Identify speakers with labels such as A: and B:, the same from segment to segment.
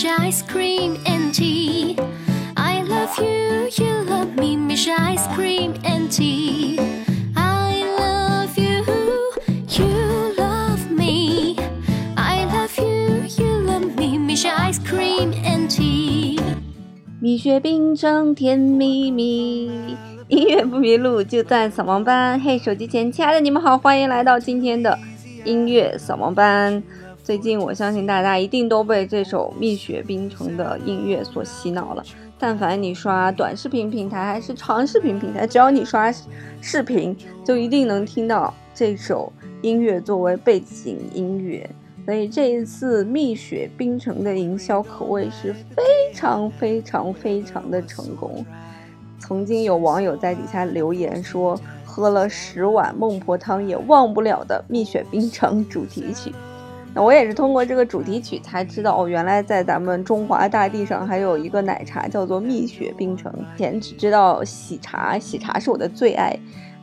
A: 蜜雪冰城甜蜜蜜，音乐不迷路就在扫盲班。嘿，手机前亲爱的你们好，欢迎来到今天的音乐扫盲班。最近，我相信大家一定都被这首《蜜雪冰城》的音乐所洗脑了。但凡你刷短视频平台，还是长视频平台，只要你刷视频，就一定能听到这首音乐作为背景音乐。所以，这一次蜜雪冰城的营销可谓是非常非常非常的成功。曾经有网友在底下留言说：“喝了十碗孟婆汤也忘不了的蜜雪冰城主题曲。”那我也是通过这个主题曲才知道，哦，原来在咱们中华大地上还有一个奶茶叫做蜜雪冰城。以前只知道喜茶，喜茶是我的最爱，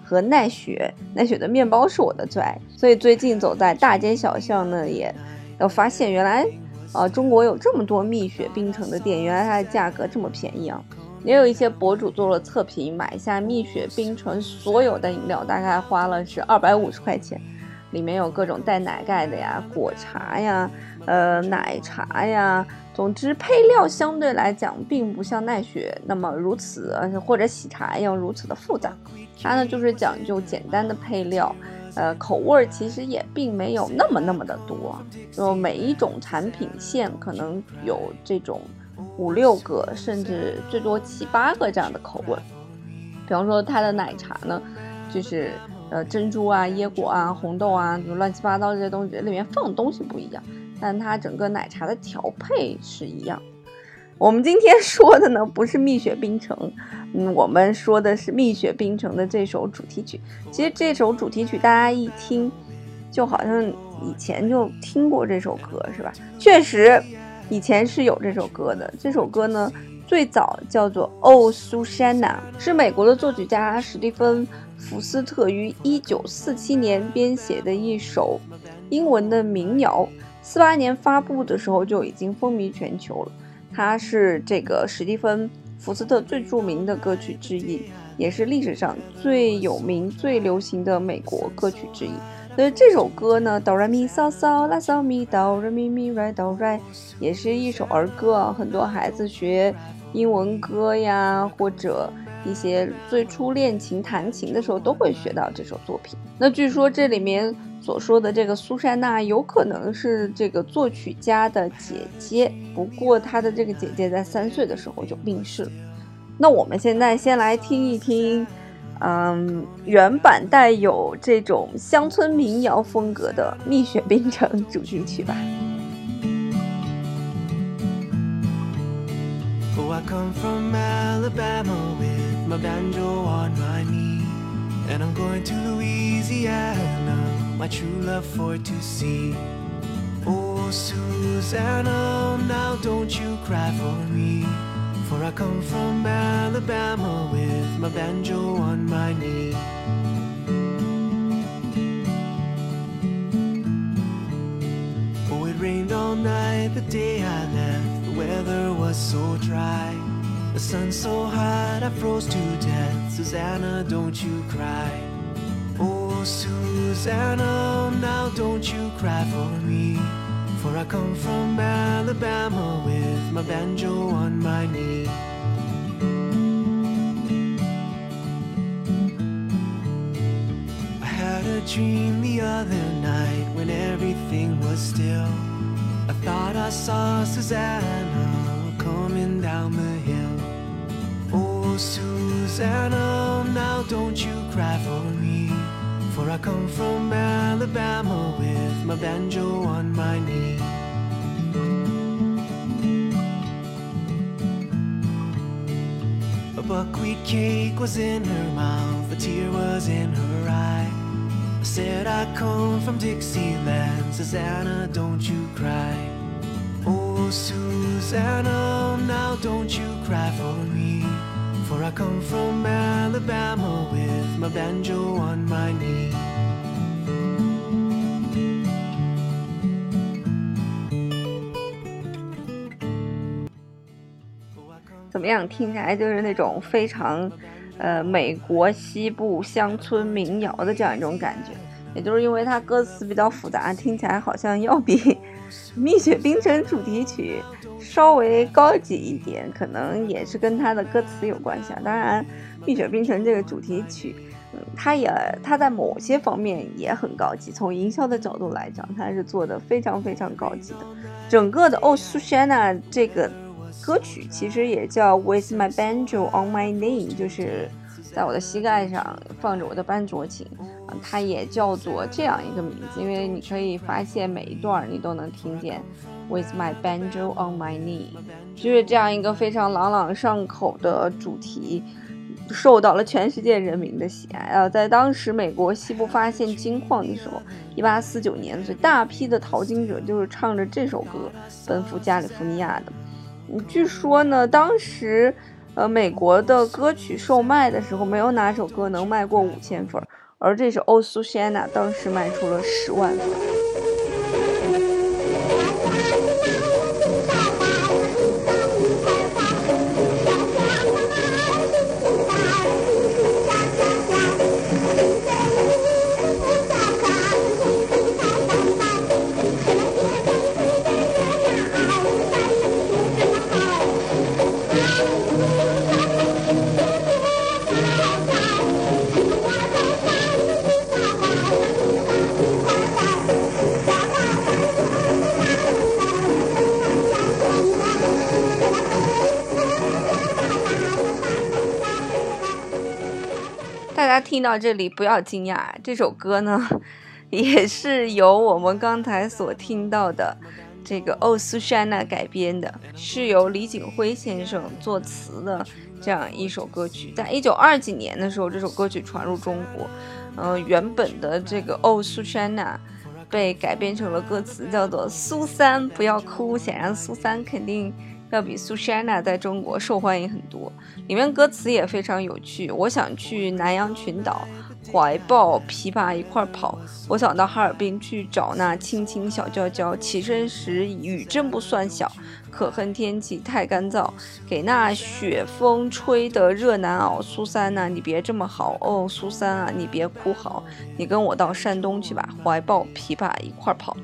A: 和奈雪，奈雪的面包是我的最爱。所以最近走在大街小巷呢，也要发现原来，呃，中国有这么多蜜雪冰城的店，原来它的价格这么便宜啊！也有一些博主做了测评，买下蜜雪冰城所有的饮料，大概花了是二百五十块钱。里面有各种带奶盖的呀、果茶呀、呃奶茶呀，总之配料相对来讲，并不像奈雪那么如此，或者喜茶一样如此的复杂。它呢，就是讲究简单的配料，呃，口味其实也并没有那么那么的多。就每一种产品线可能有这种五六个，甚至最多七八个这样的口味。比方说它的奶茶呢，就是。呃，珍珠啊，椰果啊，红豆啊，什么乱七八糟这些东西，里面放的东西不一样，但它整个奶茶的调配是一样。我们今天说的呢，不是《蜜雪冰城》，嗯，我们说的是《蜜雪冰城》的这首主题曲。其实这首主题曲大家一听，就好像以前就听过这首歌，是吧？确实，以前是有这首歌的。这首歌呢，最早叫做《哦，苏珊娜》，是美国的作曲家史蒂芬。福斯特于一九四七年编写的一首英文的民谣，四八年发布的时候就已经风靡全球了。它是这个史蒂芬·福斯特最著名的歌曲之一，也是历史上最有名、最流行的美国歌曲之一。那这首歌呢，哆来咪嗦嗦，拉嗦咪哆来咪咪来哆来，也是一首儿歌啊，很多孩子学英文歌呀，或者。一些最初练琴、弹琴的时候都会学到这首作品。那据说这里面所说的这个苏珊娜，有可能是这个作曲家的姐姐。不过她的这个姐姐在三岁的时候就病逝了。那我们现在先来听一听，嗯，原版带有这种乡村民谣风格的《蜜雪冰城》主题曲吧。
B: my banjo on my knee. And I'm going to Louisiana, my true love for to see. Oh, Susanna, now don't you cry for me. For I come from Alabama with my banjo on my knee. Oh, it rained all night the day I left. The weather was so dry. The sun's so hot I froze to death. Susanna, don't you cry. Oh, Susanna, now don't you cry for me. For I come from Alabama with my banjo on my knee. I had a dream the other night when everything was still. I thought I saw Susanna coming down the Oh, Susanna, now don't you cry for me. For I come from Alabama with my banjo on my knee. A buckwheat cake was in her mouth, a tear was in her eye. I said, I come from Dixieland, Susanna, don't you cry. Oh, Susanna, oh, now don't you cry for me. for i come from a l a b a m a with my banjo on my knee
A: 怎么样听起来就是那种非常呃美国西部乡村民谣的这样一种感觉也就是因为它歌词比较复杂听起来好像要比 蜜雪冰城主题曲稍微高级一点，可能也是跟他的歌词有关系啊。当然，《蜜雪冰城》这个主题曲，嗯，它也，它在某些方面也很高级。从营销的角度来讲，它是做的非常非常高级的。整个的哦，Susanna 这个歌曲其实也叫 With My Banjo On My Knee，就是。在我的膝盖上放着我的班卓琴，啊，它也叫做这样一个名字，因为你可以发现每一段你都能听见，with my banjo on my knee，就是这样一个非常朗朗上口的主题，受到了全世界人民的喜爱啊。在当时美国西部发现金矿的时候，一八四九年，最大批的淘金者就是唱着这首歌奔赴加利福尼亚的。嗯，据说呢，当时。呃，美国的歌曲售卖的时候，没有哪首歌能卖过五千份，而这首《Oh Susanna》当时卖出了十万份。听到这里不要惊讶，这首歌呢，也是由我们刚才所听到的这个《哦，苏珊娜》改编的，是由李景辉先生作词的这样一首歌曲。在一九二几年的时候，这首歌曲传入中国，嗯，原本的这个《哦，苏珊娜》被改编成了歌词，叫做《苏三不要哭》。显然，苏三肯定。要比苏珊娜在中国受欢迎很多，里面歌词也非常有趣。我想去南洋群岛，怀抱琵琶一块儿跑。我想到哈尔滨去找那青青小娇娇。起身时雨真不算小，可恨天气太干燥，给那雪风吹得热难熬。苏三呐，你别这么好哦，苏三啊，你别哭嚎，你跟我到山东去吧，怀抱琵琶一块儿跑。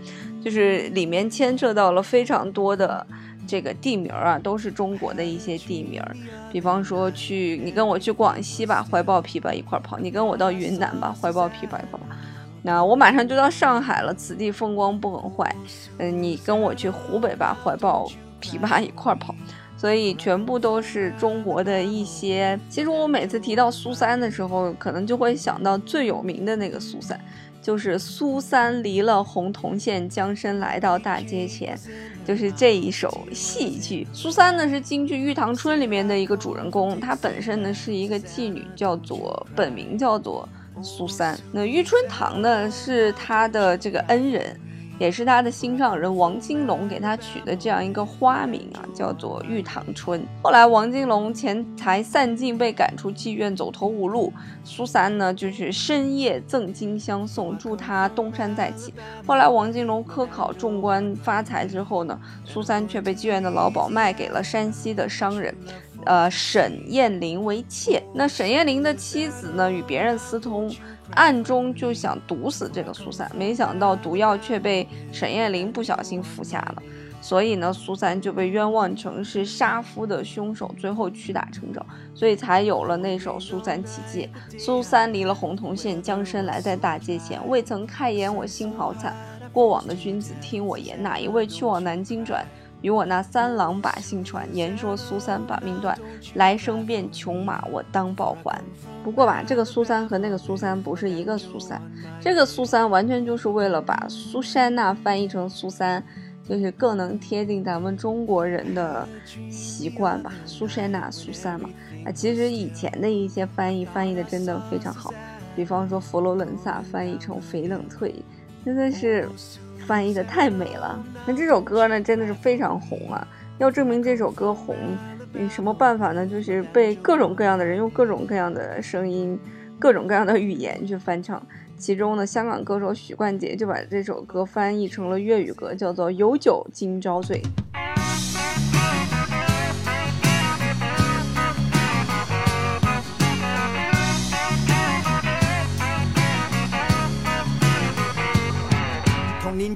A: 就是里面牵扯到了非常多的。这个地名儿啊，都是中国的一些地名儿，比方说去，你跟我去广西吧，怀抱琵琶一块跑；你跟我到云南吧，怀抱琵琶一块跑。那我马上就到上海了，此地风光不很坏。嗯，你跟我去湖北吧，怀抱琵琶一块跑。所以全部都是中国的一些。其实我每次提到苏三的时候，可能就会想到最有名的那个苏三。就是苏三离了洪洞县，江身来到大街前，就是这一首戏剧。苏三呢是京剧《玉堂春》里面的一个主人公，她本身呢是一个妓女，叫做本名叫做苏三。那玉春堂呢是她的这个恩人。也是他的心上人王金龙给他取的这样一个花名啊，叫做玉堂春。后来王金龙钱财散尽，被赶出妓院，走投无路。苏三呢，就是深夜赠金相送，祝他东山再起。后来王金龙科考中官发财之后呢，苏三却被妓院的老鸨卖给了山西的商人，呃，沈燕玲为妾。那沈燕玲的妻子呢，与别人私通。暗中就想毒死这个苏三，没想到毒药却被沈燕玲不小心服下了，所以呢，苏三就被冤枉成是杀夫的凶手，最后屈打成招，所以才有了那首《苏三起解》。苏三离了洪洞县，江身来在大街前，未曾开言，我心好惨。过往的君子听我言，哪一位去往南京转？与我那三郎把信传，言说苏三把命断，来生变穷马，我当报还。不过吧，这个苏三和那个苏三不是一个苏三，这个苏三完全就是为了把苏珊娜翻译成苏三，就是更能贴近咱们中国人的习惯吧。苏珊娜苏三嘛，啊，其实以前的一些翻译翻译的真的非常好，比方说佛罗伦萨翻译成肥冷退，真的是。翻译的太美了，那这首歌呢，真的是非常红啊！要证明这首歌红，什么办法呢？就是被各种各样的人用各种各样的声音、各种各样的语言去翻唱。其中呢，香港歌手许冠杰就把这首歌翻译成了粤语歌，叫做《有酒今朝醉》。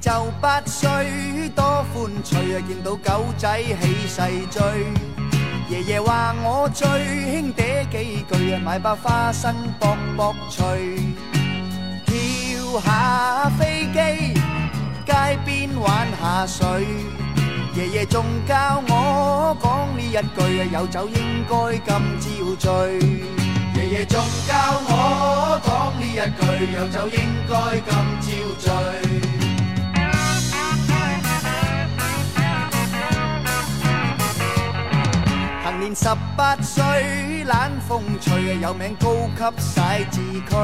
C: 就不需多欢趣，见到狗仔起势追。爷爷话我最兄弟几句，买包花生卜卜脆。跳下飞机，街边玩下水。爷爷仲教我讲呢一句，有酒应该今朝醉。爷爷仲教我讲呢一句，有酒应该今朝醉。十八岁，冷风吹，有名高级写字区，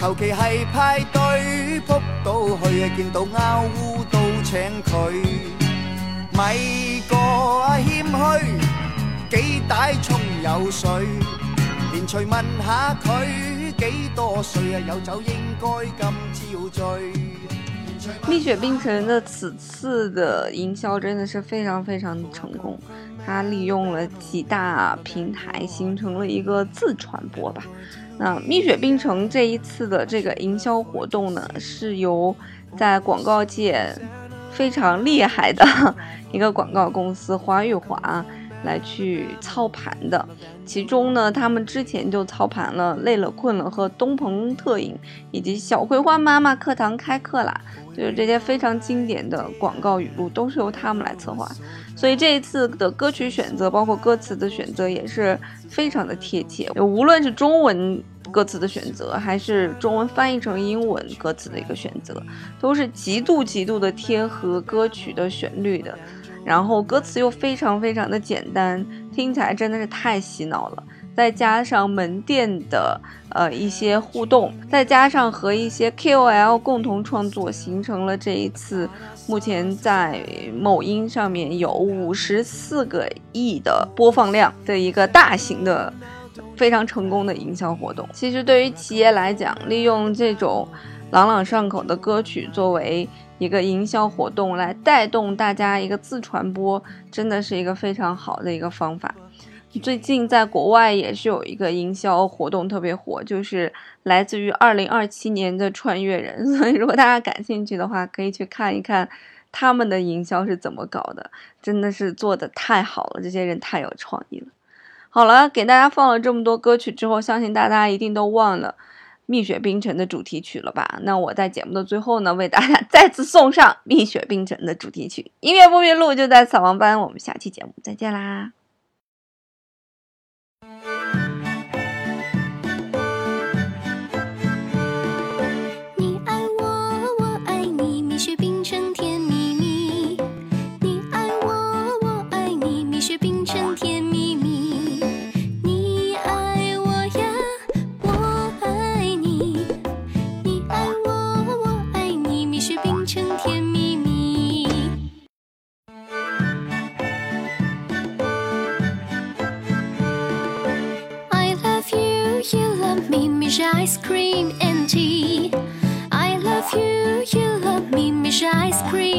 C: 求其系派对，扑到去，见到阿乌都请佢，咪个谦虚，几大冲有水，连随问下佢几多岁，啊，有酒应该今朝醉。
A: 蜜雪冰城的此次的营销真的是非常非常成功，它利用了几大平台形成了一个自传播吧。那蜜雪冰城这一次的这个营销活动呢，是由在广告界非常厉害的 一个广告公司华语华。来去操盘的，其中呢，他们之前就操盘了“累了困了”和东鹏特饮，以及小葵花妈妈课堂开课啦，就是这些非常经典的广告语录都是由他们来策划。所以这一次的歌曲选择，包括歌词的选择，也是非常的贴切。无论是中文歌词的选择，还是中文翻译成英文歌词的一个选择，都是极度极度的贴合歌曲的旋律的。然后歌词又非常非常的简单，听起来真的是太洗脑了。再加上门店的呃一些互动，再加上和一些 KOL 共同创作，形成了这一次目前在某音上面有五十四个亿的播放量的一个大型的非常成功的营销活动。其实对于企业来讲，利用这种朗朗上口的歌曲作为。一个营销活动来带动大家一个自传播，真的是一个非常好的一个方法。最近在国外也是有一个营销活动特别火，就是来自于二零二七年的穿越人。所以如果大家感兴趣的话，可以去看一看他们的营销是怎么搞的，真的是做的太好了，这些人太有创意了。好了，给大家放了这么多歌曲之后，相信大家一定都忘了。《蜜雪冰城》的主题曲了吧？那我在节目的最后呢，为大家 再次送上《蜜雪冰城》的主题曲。音乐不迷路，就在扫盲班。我们下期节目再见啦！
D: ice cream and tea. I love you, you love me, Miss Ice Cream.